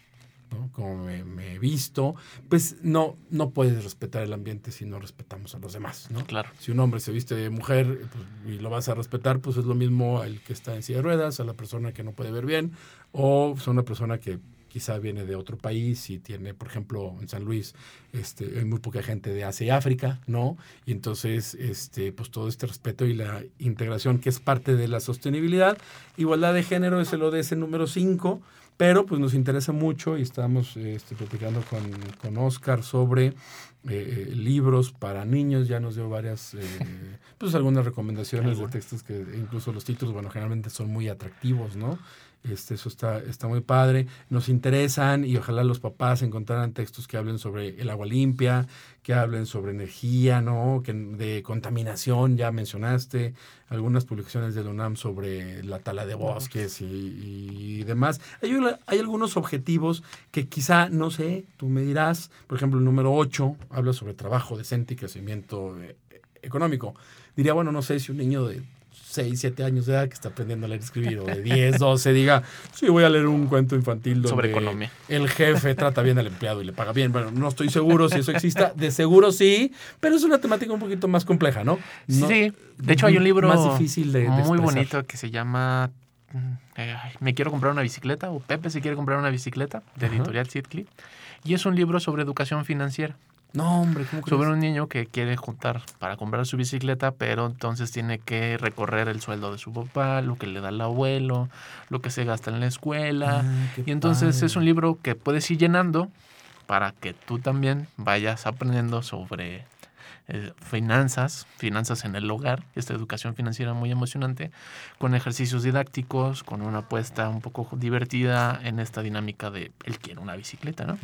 ¿no? como me, he visto, pues no, no puedes respetar el ambiente si no respetamos a los demás. ¿no? Claro. Si un hombre se viste de mujer pues, y lo vas a respetar, pues es lo mismo al que está en silla de ruedas, a la persona que no puede ver bien, o es una persona que quizá viene de otro país y tiene, por ejemplo, en San Luis, este, hay muy poca gente de Asia y África, ¿no? Y entonces, este, pues todo este respeto y la integración que es parte de la sostenibilidad. Igualdad de género es el ODS número 5, pero pues nos interesa mucho y estamos este, platicando con, con Oscar sobre eh, eh, libros para niños, ya nos dio varias, eh, pues algunas recomendaciones de textos que incluso los títulos, bueno, generalmente son muy atractivos, ¿no? Este, eso está, está muy padre. Nos interesan y ojalá los papás encontraran textos que hablen sobre el agua limpia, que hablen sobre energía, ¿no? Que, de contaminación, ya mencionaste, algunas publicaciones de UNAM sobre la tala de bosques y, demás. Hay, hay, algunos objetivos que quizá, no sé, tú me dirás, por ejemplo, el número 8 habla sobre trabajo decente y crecimiento eh, económico. Diría, bueno, no sé si un niño de 6, 7 años de edad que está aprendiendo a leer y escribir, o de 10, 12, diga, sí, voy a leer un cuento infantil donde Sobre economía. el jefe trata bien al empleado y le paga bien. Bueno, no estoy seguro si eso exista, de seguro sí, pero es una temática un poquito más compleja, ¿no? sí, de hecho hay un libro más difícil de, muy bonito que se llama mm, Me quiero comprar una bicicleta, o Pepe se quiere comprar una bicicleta, de editorial Sidclip, y es un libro sobre educación financiera. No, hombre, ¿cómo Sobre un niño que quiere juntar para comprar su bicicleta, pero entonces tiene que recorrer el sueldo de su papá, lo que le da el abuelo, lo que se gasta en la escuela. Ah, y entonces es un libro que puedes ir llenando para que tú también vayas aprendiendo sobre eh, finanzas, finanzas en el hogar, esta educación financiera muy emocionante, con ejercicios didácticos, con una apuesta un poco divertida en esta dinámica de él quiere una bicicleta, ¿no?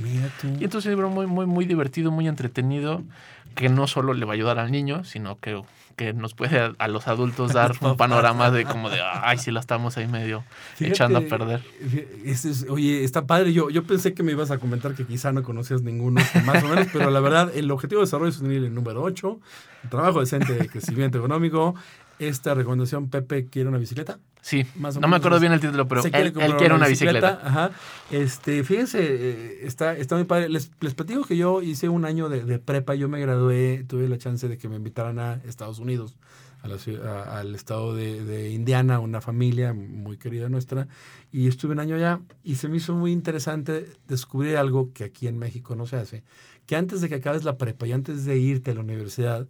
Y entonces un libro muy, muy, muy divertido, muy entretenido, que no solo le va a ayudar al niño, sino que, que nos puede a, los adultos dar un panorama de como de, ay, si la estamos ahí medio echando a perder. oye, está padre. Yo, yo pensé que me ibas a comentar que quizá no conocías ninguno, más o menos, pero la verdad, el objetivo de desarrollo sostenible número 8, trabajo decente de crecimiento económico, esta recomendación, Pepe quiere una bicicleta. Sí, más o no me acuerdo bien el título, pero él, quiere una bicicleta. Ajá. Este, fíjense, eh, está, está muy padre. Les, les platico que yo hice un año de, prepa, yo me gradué, tuve la chance de que me invitaran a Estados Unidos, a al estado de, de, Indiana, una familia muy querida nuestra, y estuve un año allá y se me hizo muy interesante descubrir algo que aquí en México no se hace, que antes de que acabes la prepa y antes de irte a la universidad,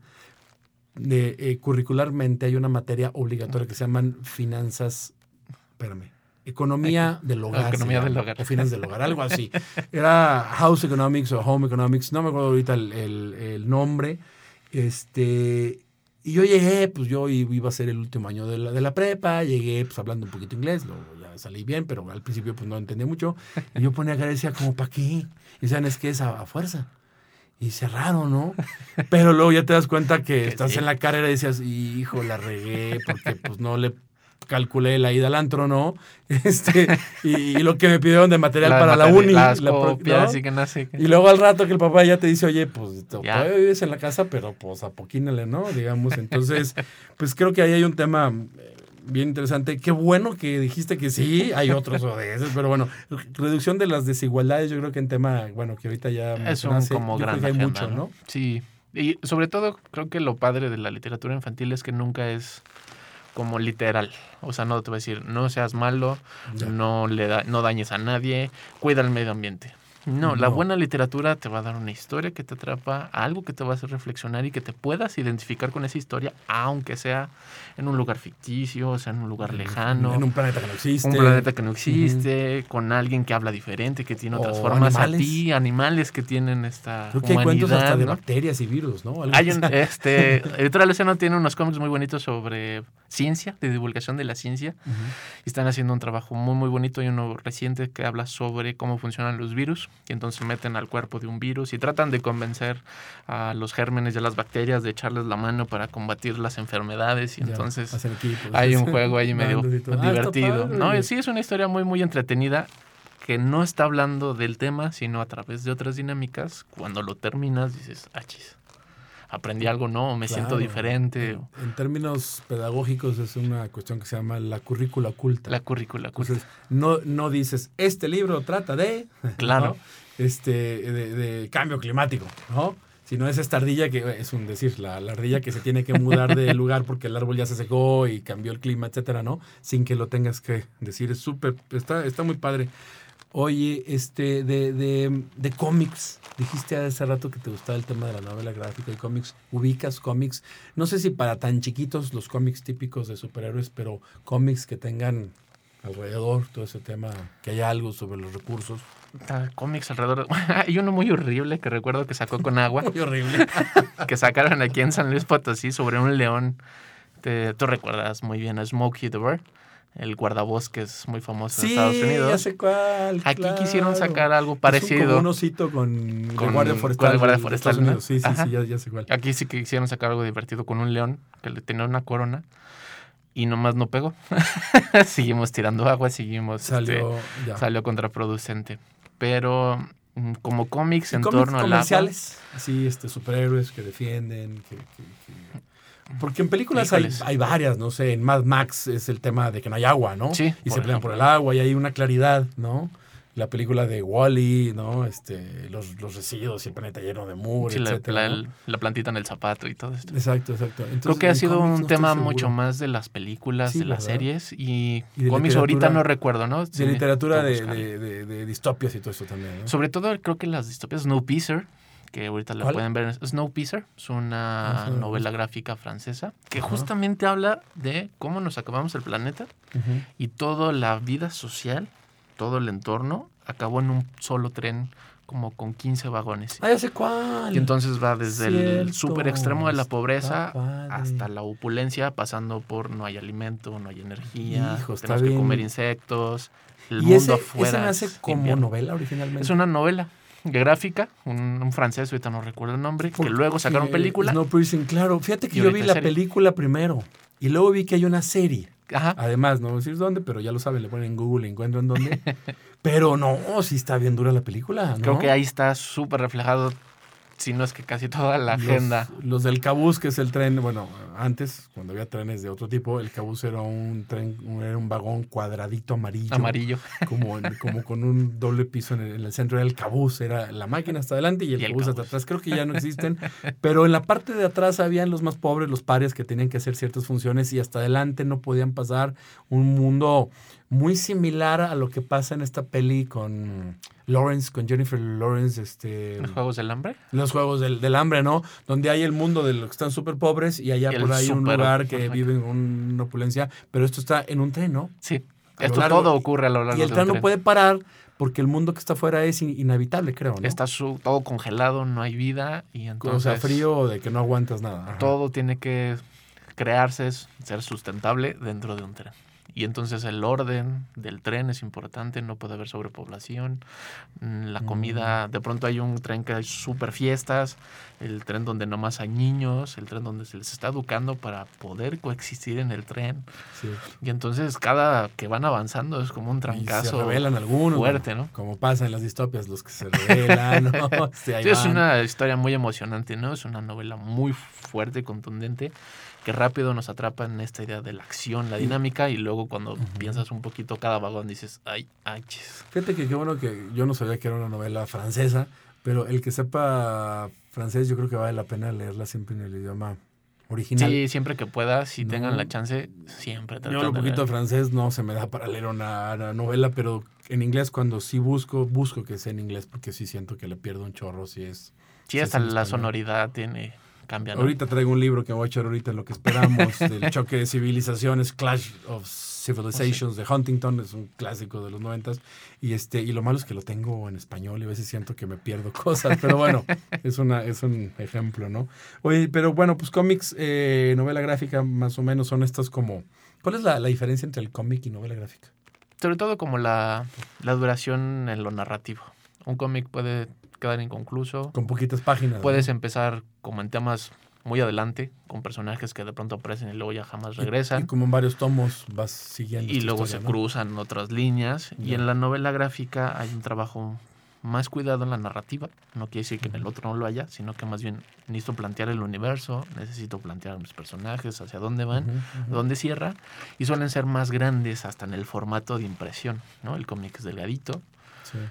de, eh, curricularmente hay una materia obligatoria que se llaman finanzas, espérame, economía del hogar. Economía del hogar. O finanzas del hogar, algo así. Era House Economics o Home Economics, no me acuerdo ahorita el, el, nombre. Este, y yo llegué, pues yo iba a ser el último año de la, de la prepa, llegué pues hablando un poquito inglés, luego ya salí bien, pero al principio pues no entendía mucho. Y yo ponía cara y decía, como, ¿para qué? Y decían, es que es a fuerza y cerrado, ¿no? Pero luego ya te das cuenta que estás en la carrera y decías, hijo, la regué porque pues no le calculé la ida al antro, ¿no? Este, y, lo que me pidieron de material para la uni. Que nace. Y luego al rato que el papá ya te dice, oye, pues todavía vives en la casa, pero pues apoquínale, ¿no? Digamos, entonces, pues creo que ahí hay un tema bien interesante. Qué bueno que dijiste que sí, hay otros ODS, pero bueno, reducción de las desigualdades, yo creo que en tema, bueno, que ahorita ya es un como grande hay mucho, ¿no? Sí, y sobre todo creo que lo padre de la literatura infantil es que nunca es como literal. O sea, no te voy a decir, no seas malo, no le da, no dañes a nadie, cuida el medio ambiente. No, la buena literatura te va a dar una historia que te atrapa, algo que te va a hacer reflexionar y que te puedas identificar con esa historia, aunque sea en un lugar ficticio, o sea en un lugar lejano. En un planeta que no existe. Un planeta que no existe, con alguien que habla diferente, que tiene otras formas animales. a ti, animales que tienen esta Creo que hay cuentos hasta de bacterias y virus, ¿no? hay un, este, Editorial Océano tiene unos cómics muy bonitos sobre ciencia, de divulgación de la ciencia, y están haciendo un trabajo muy, muy bonito. y uno reciente que habla sobre cómo funcionan los virus y entonces meten al cuerpo de un virus y tratan de convencer a los gérmenes y a las bacterias de echarles la mano para combatir las enfermedades y entonces hay un juego ahí medio ah, divertido. no, sí es una historia muy muy entretenida que no está hablando del tema, sino a través de otras dinámicas. Cuando lo terminas dices, achis. Aprendí algo, no, me siento diferente. En, términos pedagógicos es una cuestión que se llama la currícula oculta. La currícula oculta. no, no dices, este libro trata de... Claro. Este, de, cambio climático, ¿no? Sino es esta ardilla que, es un decir, la, ardilla que se tiene que mudar de lugar porque el árbol ya se secó y cambió el clima, etcétera, ¿no? Sin que lo tengas que decir. Es súper, está, está muy padre. Oye, este, de, de, de cómics, dijiste hace rato que te gustaba el tema de la novela gráfica y cómics. ¿Ubicas cómics? No sé si para tan chiquitos los cómics típicos de superhéroes, pero cómics que tengan alrededor todo ese tema, que haya algo sobre los recursos. Ah, cómics alrededor. Hay uno muy horrible que recuerdo que sacó con agua. muy horrible. que sacaron aquí en San Luis Potosí sobre un león. Te, tú recuerdas muy bien a Smokey the Bear el guardabosques muy famoso en Estados Unidos. Ya sé cuál. Aquí quisieron sacar algo parecido. Es un, osito con, con, guardia forestal. Con guardia forestal. Sí, sí, sí, ya, sé cuál. Aquí sí que quisieron sacar algo divertido con un león que le tenía una corona y nomás no pegó. seguimos tirando agua, seguimos. Salió, este, salió contraproducente. Pero mm, como cómics en torno al agua. Así, este, superhéroes que defienden, que porque en películas hay, hay, varias, no sé, en Mad Max es el tema de que no hay agua, ¿no? Sí. Y se pelean por el agua y hay una claridad, ¿no? La película de Wally, -E, ¿no? Este, los, los residuos y el planeta lleno de mugre, sí, etcétera, la, la, plantita en el zapato y todo esto. Exacto, exacto. Creo que ha sido un tema mucho más de las películas, de las series y, y cómics ahorita no recuerdo, ¿no? De literatura de, de, de, distopias y todo eso también, ¿no? Sobre todo creo que las distopias Snowpiercer que ahorita la pueden ver. Snowpiercer es una novela gráfica francesa que justamente habla de cómo nos acabamos el planeta y toda la vida social, todo el entorno, acabó en un solo tren como con 15 vagones. Ah, ya sé cuál. Y entonces va desde el súper extremo de la pobreza hasta la opulencia, pasando por no hay alimento, no hay energía, tenemos que comer insectos, el mundo afuera. ¿Ese nace como novela originalmente? Es una novela gráfica, un, francés, ahorita no recuerdo el nombre, que luego sacaron película. No Piercing, claro. Fíjate que yo vi la película primero y luego vi que hay una serie. Ajá. Además, no voy a decir dónde, pero ya lo saben, le ponen en Google y encuentran dónde. pero no, sí está bien dura la película. ¿no? Creo que ahí está súper reflejado si no es que casi toda la agenda. Los del cabús, que es el tren, bueno, antes, cuando había trenes de otro tipo, el cabús era un tren, era un vagón cuadradito amarillo. Amarillo. Como, como con un doble piso en el, centro era el cabús, era la máquina hasta adelante y el, cabús hasta atrás. Creo que ya no existen, pero en la parte de atrás habían los más pobres, los parias que tenían que hacer ciertas funciones y hasta adelante no podían pasar un mundo muy similar a lo que pasa en esta peli con Lawrence, con Jennifer Lawrence. Este, ¿Los Juegos del Hambre? Los Juegos del, Hambre, ¿no? Donde hay el mundo de los que están súper pobres y allá por ahí un lugar que vive en una opulencia, pero esto está en un tren, ¿no? Sí. Esto todo ocurre a lo largo Y el tren no puede parar porque el mundo que está afuera es inhabitable, creo, ¿no? Está todo congelado, no hay vida y entonces... O sea, frío de que no aguantas nada. Todo tiene que crearse, ser sustentable dentro de un tren. Y entonces el orden del tren es importante, no puede haber sobrepoblación. Mm, la comida, mm. de pronto hay un tren que hay súper fiestas, el tren donde nomás hay niños, el tren donde se les está educando para poder coexistir en el tren. Y entonces cada que van avanzando es como un trancazo. se revelan algunos. Fuerte, ¿no? Como pasa en las distopias, los que se revelan, ¿no? sí, es una historia muy emocionante, ¿no? Es una novela muy fuerte, contundente que rápido nos atrapa en esta idea de la acción, la dinámica, y luego cuando piensas un poquito cada vagón dices, ay, ay, Fíjate que qué bueno que yo no sabía que era una novela francesa, pero el que sepa francés yo creo que vale la pena leerla siempre en el idioma original. Sí, siempre que pueda, si tengan la chance, siempre. Yo un poquito de francés no se me da para leer una, novela, pero en inglés cuando sí busco, busco que sea en inglés porque sí siento que le pierdo un chorro si es... Sí, hasta la sonoridad tiene Ahorita traigo un libro que voy a echar ahorita en lo que esperamos, del choque de civilizaciones, Clash of Civilizations de Huntington, es un clásico de los noventas. Y este, y lo malo es que lo tengo en español y a veces siento que me pierdo cosas, pero bueno, es una, es un ejemplo, ¿no? Oye, pero bueno, pues cómics, eh, novela gráfica, más o menos son estas como. ¿Cuál es la, la diferencia entre el cómic y novela gráfica? Sobre todo como la, la duración en lo narrativo. Un cómic puede quedar inconcluso. Con poquitas páginas. Puedes empezar como en temas muy adelante, con personajes que de pronto aparecen y luego ya jamás regresan. Y, como en varios tomos vas siguiendo. Y luego se cruzan otras líneas. Y en la novela gráfica hay un trabajo más cuidado en la narrativa. No quiere decir que en el otro no lo haya, sino que más bien necesito plantear el universo, necesito plantear mis personajes, hacia dónde van, dónde cierra. Y suelen ser más grandes hasta en el formato de impresión. ¿no? El cómic es delgadito,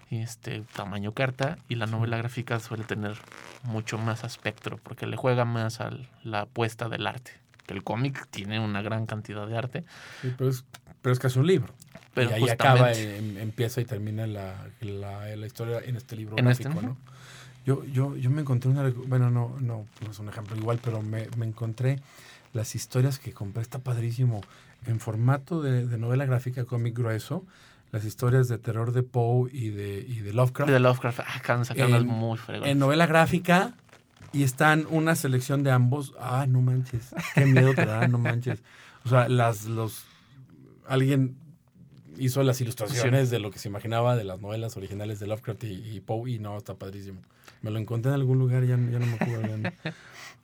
este tamaño carta y la novela gráfica suele tener mucho más aspecto porque le juega más a la apuesta del arte. El cómic tiene una gran cantidad de arte. pero es, pero es casi un libro. Pero y ahí acaba, empieza y termina la, la, historia en este libro ¿En este, ¿no? Yo, yo, yo me encontré una, bueno, no, no, no es un ejemplo igual, pero me, me encontré las historias que compré, está padrísimo, en formato de, de novela gráfica, cómic grueso, las historias de terror de Poe y de, y de Lovecraft. De Lovecraft, ah, en, muy En novela gráfica y están una selección de ambos. Ah, no manches, qué miedo te da, no manches. O sea, las, los, alguien hizo las ilustraciones de lo que se imaginaba de las novelas originales de Lovecraft y, Poe y no, está padrísimo. Me lo encontré en algún lugar, ya, ya no me acuerdo.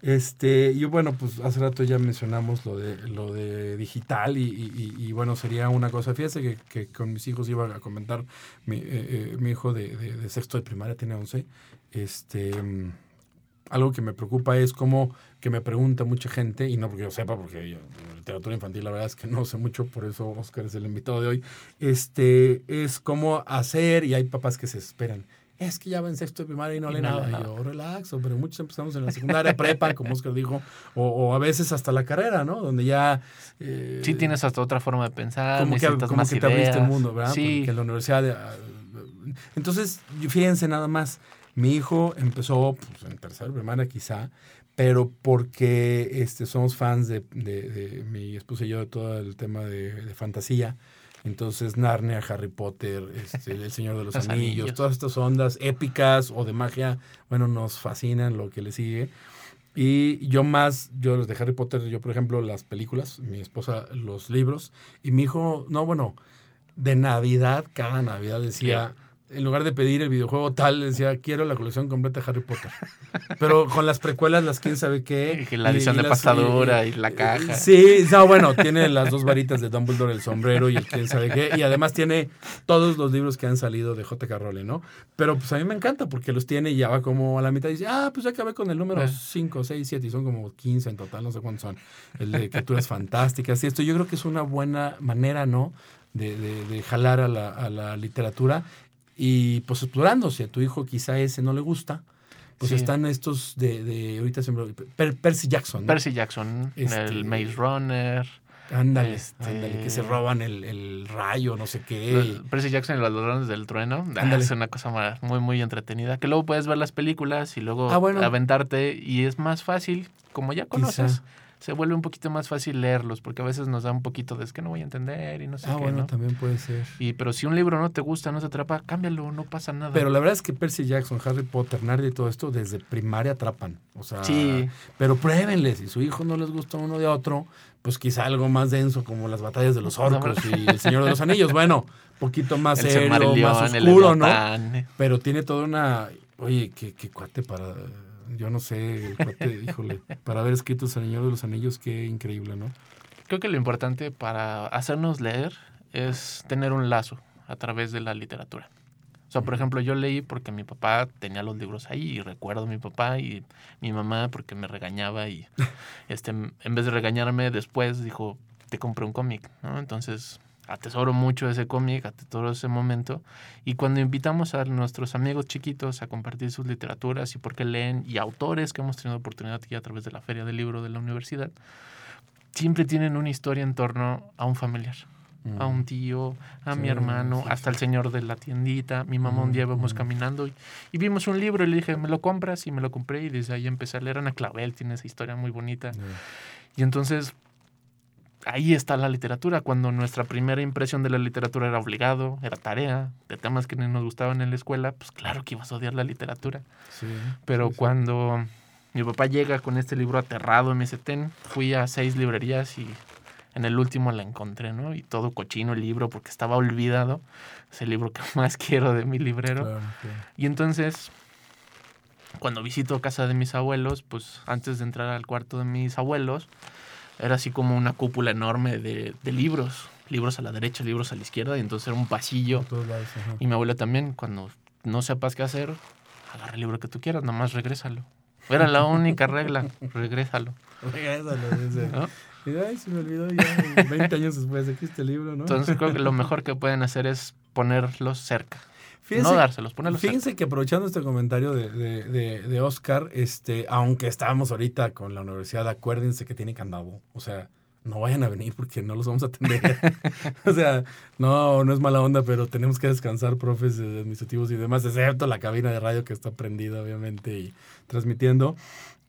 Este, y bueno, pues hace rato ya mencionamos lo de, lo de digital y, bueno, sería una cosa, fíjese que, que, con mis hijos iba a comentar, mi, eh, eh, mi hijo de, de, sexto de primaria tiene 11, este, algo que me preocupa es como que me pregunta mucha gente, y no porque yo sepa, porque yo, literatura infantil la verdad es que no sé mucho, por eso Oscar es el invitado de hoy, este, es cómo hacer, y hay papás que se esperan, es que ya va en sexto de primaria y no lee nada. Y yo, relaxo, pero muchos empezamos en la secundaria, prepa, como Oscar dijo, o, a veces hasta la carrera, ¿no? Donde ya... Eh, sí tienes hasta otra forma de pensar, como que, como que te abriste el mundo, ¿verdad? Sí. Porque la universidad... Ah, entonces, fíjense nada más, mi hijo empezó pues, en tercera primaria quizá, pero porque este, somos fans de, de, mi esposa y yo de todo el tema de, de fantasía. Entonces, Narnia, Harry Potter, este, El Señor de los, anillos, todas estas ondas épicas o de magia, bueno, nos fascinan lo que le sigue. Y yo más, yo los de Harry Potter, yo por ejemplo, las películas, mi esposa los libros, y mi hijo, no, bueno, de Navidad, cada Navidad decía, en lugar de pedir el videojuego tal, decía, quiero la colección completa de Harry Potter. Pero con las precuelas, las quién sabe qué. la edición de pasadura y, la caja. Sí, no, bueno, tiene las dos varitas de Dumbledore, el sombrero y el quién sabe qué. Y además tiene todos los libros que han salido de J.K. Rowling, ¿no? Pero pues a mí me encanta porque los tiene y ya va como a la mitad y dice, ah, pues ya acabé con el número 5, 6, 7 y son como 15 en total, no sé cuántos son. El de criaturas fantásticas y esto. Yo creo que es una buena manera, ¿no? De, de, jalar a la, a la literatura y pues explorando, si a tu hijo quizá ese no le gusta, pues están estos de, de ahorita se me, Percy Jackson. Percy Jackson, este, el Maze Runner. Ándale, este, ándale, que se roban el, el, rayo, no sé qué. Percy Jackson y los ladrones del trueno. Ah, es una cosa muy, muy entretenida. Que luego puedes ver las películas y luego ah, aventarte y es más fácil, como ya conoces se vuelve un poquito más fácil leerlos, porque a veces nos da un poquito de es que no voy a entender y no sé ah, bueno, también puede ser. Y, pero si un libro no te gusta, no te atrapa, cámbialo, no pasa nada. Pero la verdad es que Percy Jackson, Harry Potter, Narnia y todo esto, desde primaria atrapan. O sea, sí. pero pruébenle, si su hijo no les gusta uno de otro, pues quizá algo más denso como las batallas de los orcos y el Señor de los Anillos. Bueno, poquito más serio, más oscuro, ¿no? Pero tiene toda una... Oye, qué, qué cuate para yo no sé, híjole, para haber escrito El Señor de los Anillos, qué increíble, ¿no? Creo que lo importante para hacernos leer es tener un lazo a través de la literatura. O sea, por ejemplo, yo leí porque mi papá tenía los libros ahí y recuerdo a mi papá y mi mamá porque me regañaba y este en vez de regañarme después dijo, te compré un cómic, ¿no? Entonces atesoro mucho ese cómic, atesoro ese momento. Y cuando invitamos a nuestros amigos chiquitos a compartir sus literaturas y por qué leen, y autores que hemos tenido oportunidad aquí a través de la Feria del Libro de la universidad, siempre tienen una historia en torno a un familiar. A un mm. tío, a mi hermano, hasta el señor de la tiendita. Mi mamá un día íbamos caminando y, vimos un libro y le dije, ¿me lo compras? Y me lo compré y desde ahí empecé a leer. Ana Clavel tiene esa historia muy bonita. Y entonces ahí está la literatura, cuando nuestra primera impresión de la literatura era obligado, era tarea, de temas que no nos gustaban en la escuela, pues claro que ibas a odiar la literatura. Pero cuando mi papá llega con este libro aterrado en mi ten, fui a seis librerías y en el último la encontré, ¿no? Y todo cochino el libro porque estaba olvidado. Es el libro que más quiero de mi librero. Y entonces, cuando visito casa de mis abuelos, pues antes de entrar al cuarto de mis abuelos, era así como una cúpula enorme de, libros. Libros a la derecha, libros a la izquierda, y entonces era un pasillo. y mi abuela también, cuando no sepas qué hacer, agarra el libro que tú quieras, nomás regrésalo. Era la única regla, regrésalo. Regrésalo, dice. Y ay, se me olvidó ya 20 años después de que este libro, ¿no? Entonces creo que lo mejor que pueden hacer es ponerlos cerca. No dárselos, ponerlos fíjense que aprovechando este comentario de, de, de, Oscar, este, aunque estábamos ahorita con la universidad, acuérdense que tiene candado. O sea, no vayan a venir porque no los vamos a atender. o sea, no, no es mala onda, pero tenemos que descansar, profes administrativos y demás, excepto la cabina de radio que está prendida, obviamente, y transmitiendo.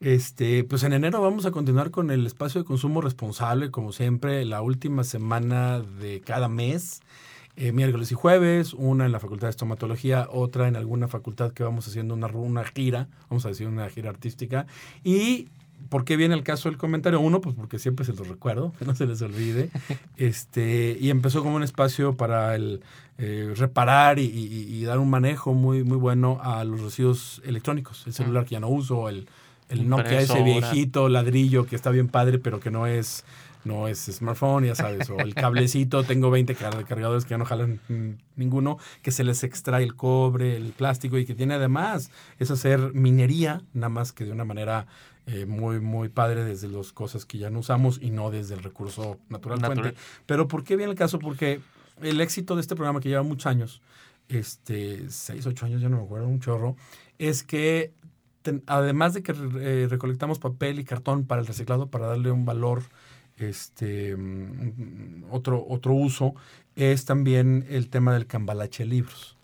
Este, pues en enero vamos a continuar con el espacio de consumo responsable, como siempre, la última semana de cada mes. Eh, miércoles y jueves, una en la Facultad de Estomatología, otra en alguna facultad que vamos haciendo una, una gira, vamos a decir una gira artística, y ¿Por qué viene el caso del comentario? Uno, pues porque siempre se los recuerdo, que no se les olvide. Este, y empezó como un espacio para el eh, reparar y, dar un manejo muy, muy bueno a los residuos electrónicos. El celular que ya no uso, el, el Nokia ese viejito ladrillo que está bien padre, pero que no es no es smartphone, ya sabes, o el cablecito, tengo 20 cargadores que ya no jalan ninguno, que se les extrae el cobre, el plástico y que tiene además es hacer minería, nada más que de una manera eh, muy, muy padre desde las cosas que ya no usamos y no desde el recurso natural, fuente. Pero ¿por qué viene el caso? Porque el éxito de este programa que lleva muchos años, este, seis, ocho años, ya no me acuerdo, un chorro, es que además de que eh, recolectamos papel y cartón para el reciclado, para darle un valor, este, mm, otro, otro uso, es también el tema del cambalache de libros.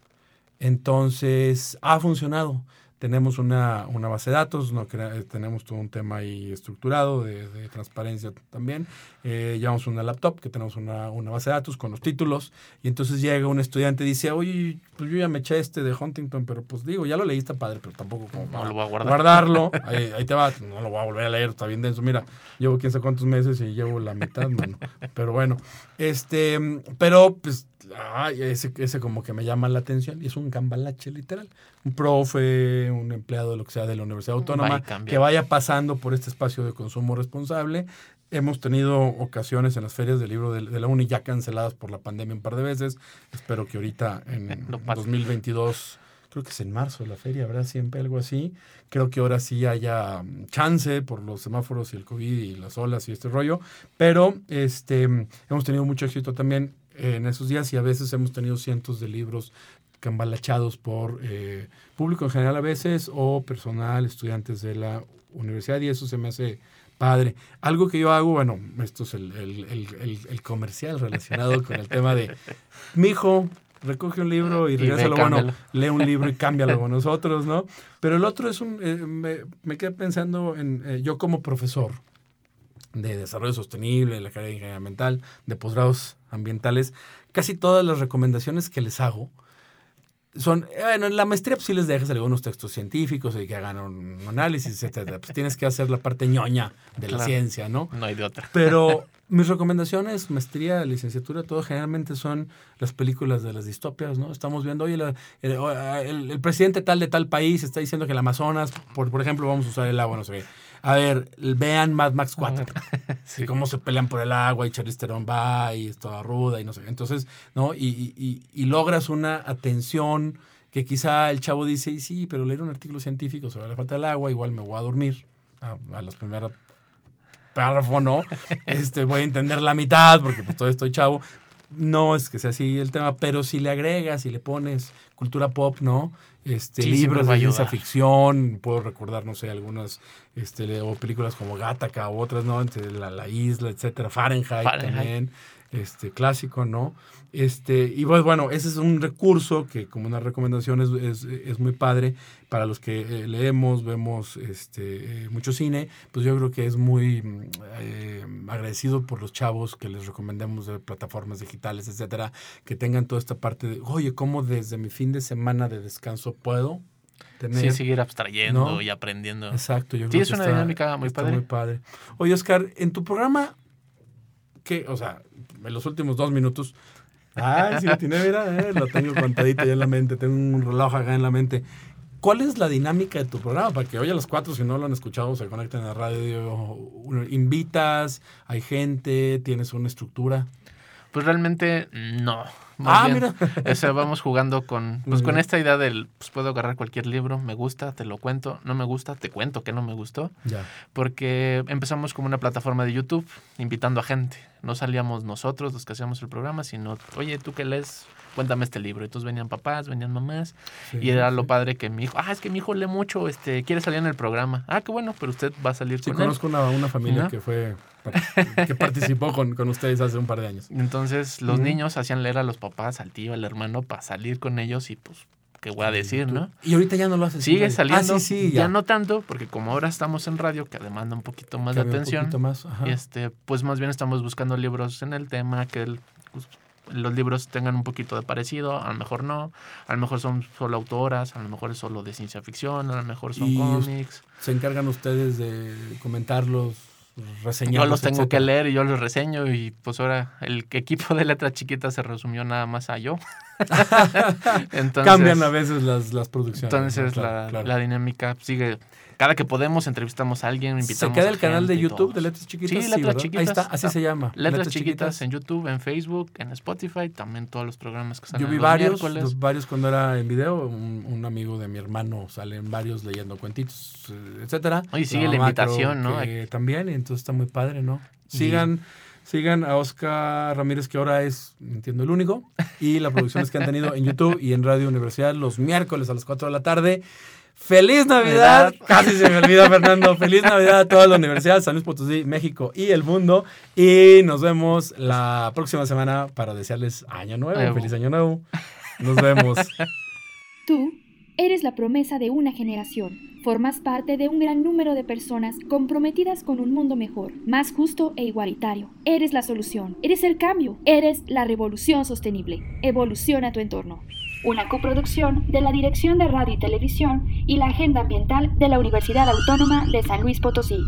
Entonces, ha funcionado tenemos una, una, base de datos, no, tenemos todo un tema ahí estructurado de, de transparencia también. Eh, llevamos una laptop que tenemos una, una, base de datos con los títulos y entonces llega un estudiante y dice, oye, pues yo ya me eché este de Huntington, pero pues digo, ya lo leí, está padre, pero tampoco como para no lo voy a guardar. guardarlo. Ahí, ahí, te va, no lo voy a volver a leer, está bien denso. Mira, llevo quién sabe cuántos meses y llevo la mitad, mano. Pero bueno, este, pero pues ay, ese, ese como que me llama la atención y es un cambalache literal. Un profe, un empleado de lo que sea de la Universidad Autónoma que vaya pasando por este espacio de consumo responsable. Hemos tenido ocasiones en las ferias del libro de, la UNI ya canceladas por la pandemia un par de veces. Espero que ahorita en 2022 creo que es en marzo la feria, habrá siempre algo así. Creo que ahora sí haya chance por los semáforos y el COVID y las olas y este rollo, pero este hemos tenido mucho éxito también en esos días y a veces hemos tenido cientos de libros cambalachados por eh, público en general a veces o personal, estudiantes de la universidad y eso se me hace padre. Algo que yo hago, bueno, esto es el, el, comercial relacionado con el tema de, mi hijo, recoge un libro y, bueno, lee un libro y cámbialo con nosotros, ¿no? Pero el otro es un, eh, me, me, quedé pensando en, eh, yo como profesor, de desarrollo sostenible, de la carrera de ingeniería ambiental, de posgrados ambientales, casi todas las recomendaciones que les hago son, bueno, en la maestría pues sí les dejas algunos textos científicos y que hagan un análisis, etcétera. Pues tienes que hacer la parte ñoña de la ciencia, ¿no? No hay de otra. Pero mis recomendaciones, maestría, licenciatura, todo generalmente son las películas de las distopias, ¿no? Estamos viendo, oye, el, el, presidente tal de tal país está diciendo que el Amazonas, por, por ejemplo, vamos a usar el agua, no sé qué a ver, vean Mad Max 4. sí. cómo se pelean por el agua y Charlize Theron va y es toda ruda y no sé. Entonces, ¿no? Y, y, y, logras una atención que quizá el chavo dice, y sí, pero leer un artículo científico sobre la falta del agua, igual me voy a dormir a, a las primeras párrafo, ¿no? Este, voy a entender la mitad porque pues todavía estoy chavo. No es que sea así el tema, pero si le agregas y le pones cultura pop, ¿no? Este, libros de ciencia ficción, puedo recordar, no sé, algunas, este, o películas como Gattaca u otras, ¿no? Entre la, la isla, etcétera, Fahrenheit, también, este, clásico, ¿no? Este, y pues bueno, ese es un recurso que como una recomendación es, es, muy padre para los que eh, leemos, vemos este, eh, mucho cine, pues yo creo que es muy eh, agradecido por los chavos que les recomendemos de plataformas digitales, etcétera, que tengan toda esta parte de, oye, ¿cómo desde mi fin de semana de descanso puedo tener... Sí, seguir abstrayendo y aprendiendo. Exacto, yo sí, es una dinámica muy padre. muy padre. Oye, Oscar, en tu programa, que, o sea, en los últimos dos minutos Ay, sí, lo tiene, mira, eh, lo tengo contadito ya en la mente, tengo un reloj acá en la mente. ¿Cuál es la dinámica de tu programa? Para que hoy a las cuatro, si no lo han escuchado, se conecten a la radio. Invitas, hay gente, tienes una estructura. Pues realmente no. ah, mira. O vamos jugando con, pues, con esta idea del, pues puedo agarrar cualquier libro, me gusta, te lo cuento, no me gusta, te cuento que no me gustó. Ya. Porque empezamos como una plataforma de YouTube, invitando a gente. No salíamos nosotros los que hacíamos el programa, sino, oye, tú que lees, cuéntame este libro. Entonces venían papás, venían mamás, y era lo padre que mi hijo, ah, es que mi hijo lee mucho, este, quiere salir en el programa. Ah, qué bueno, pero usted va a salir sí, conozco Una, una familia que fue que participó con, con, ustedes hace un par de años. Entonces los niños hacían leer a los papás, al tío, al hermano, para salir con ellos y pues qué voy a decir, ¿no? Y ahorita ya no lo haces. Sigue saliendo. Ah, sí, sí, ya. no tanto, porque como ahora estamos en radio, que demanda un poquito más de atención. Más, este, pues más bien estamos buscando libros en el tema, que el, los libros tengan un poquito de parecido, a lo mejor no, a lo mejor son solo autoras, a lo mejor es solo de ciencia ficción, a lo mejor son cómics. ¿Se encargan ustedes de comentarlos, reseñarlos? Yo los tengo que leer y yo los reseño y pues ahora el equipo de letras chiquitas se resumió nada más a yo. entonces, Cambian a veces las, las producciones. Entonces la, la dinámica sigue cada que podemos entrevistamos a alguien, invitamos ¿Se queda el canal de YouTube de Letras Chiquitas? Sí, Letras Chiquitas. Ahí está, así se llama. Letras, chiquitas, en YouTube, en Facebook, en Spotify, también todos los programas que salen Yo vi varios, varios cuando era en video, un, amigo de mi hermano salen varios leyendo cuentitos, etcétera. Y sigue la, invitación, ¿no? También, entonces está muy padre, ¿no? Sigan... Sigan a Oscar Ramírez, que ahora es, entiendo, el único. Y las producciones que han tenido en YouTube y en Radio Universidad los miércoles a las 4 de la tarde. Feliz Navidad. Casi se me olvida, Fernando. Feliz Navidad a toda la Universidad, San Luis Potosí, México y el mundo. Y nos vemos la próxima semana para desearles año nuevo. Feliz año nuevo. Nos vemos. Tú eres la promesa de una generación. Formas parte de un gran número de personas comprometidas con un mundo mejor, más justo e igualitario. Eres la solución. Eres el cambio. Eres la revolución sostenible. Evoluciona tu entorno una coproducción de la Dirección de Radio y Televisión y la Agenda Ambiental de la Universidad Autónoma de San Luis Potosí.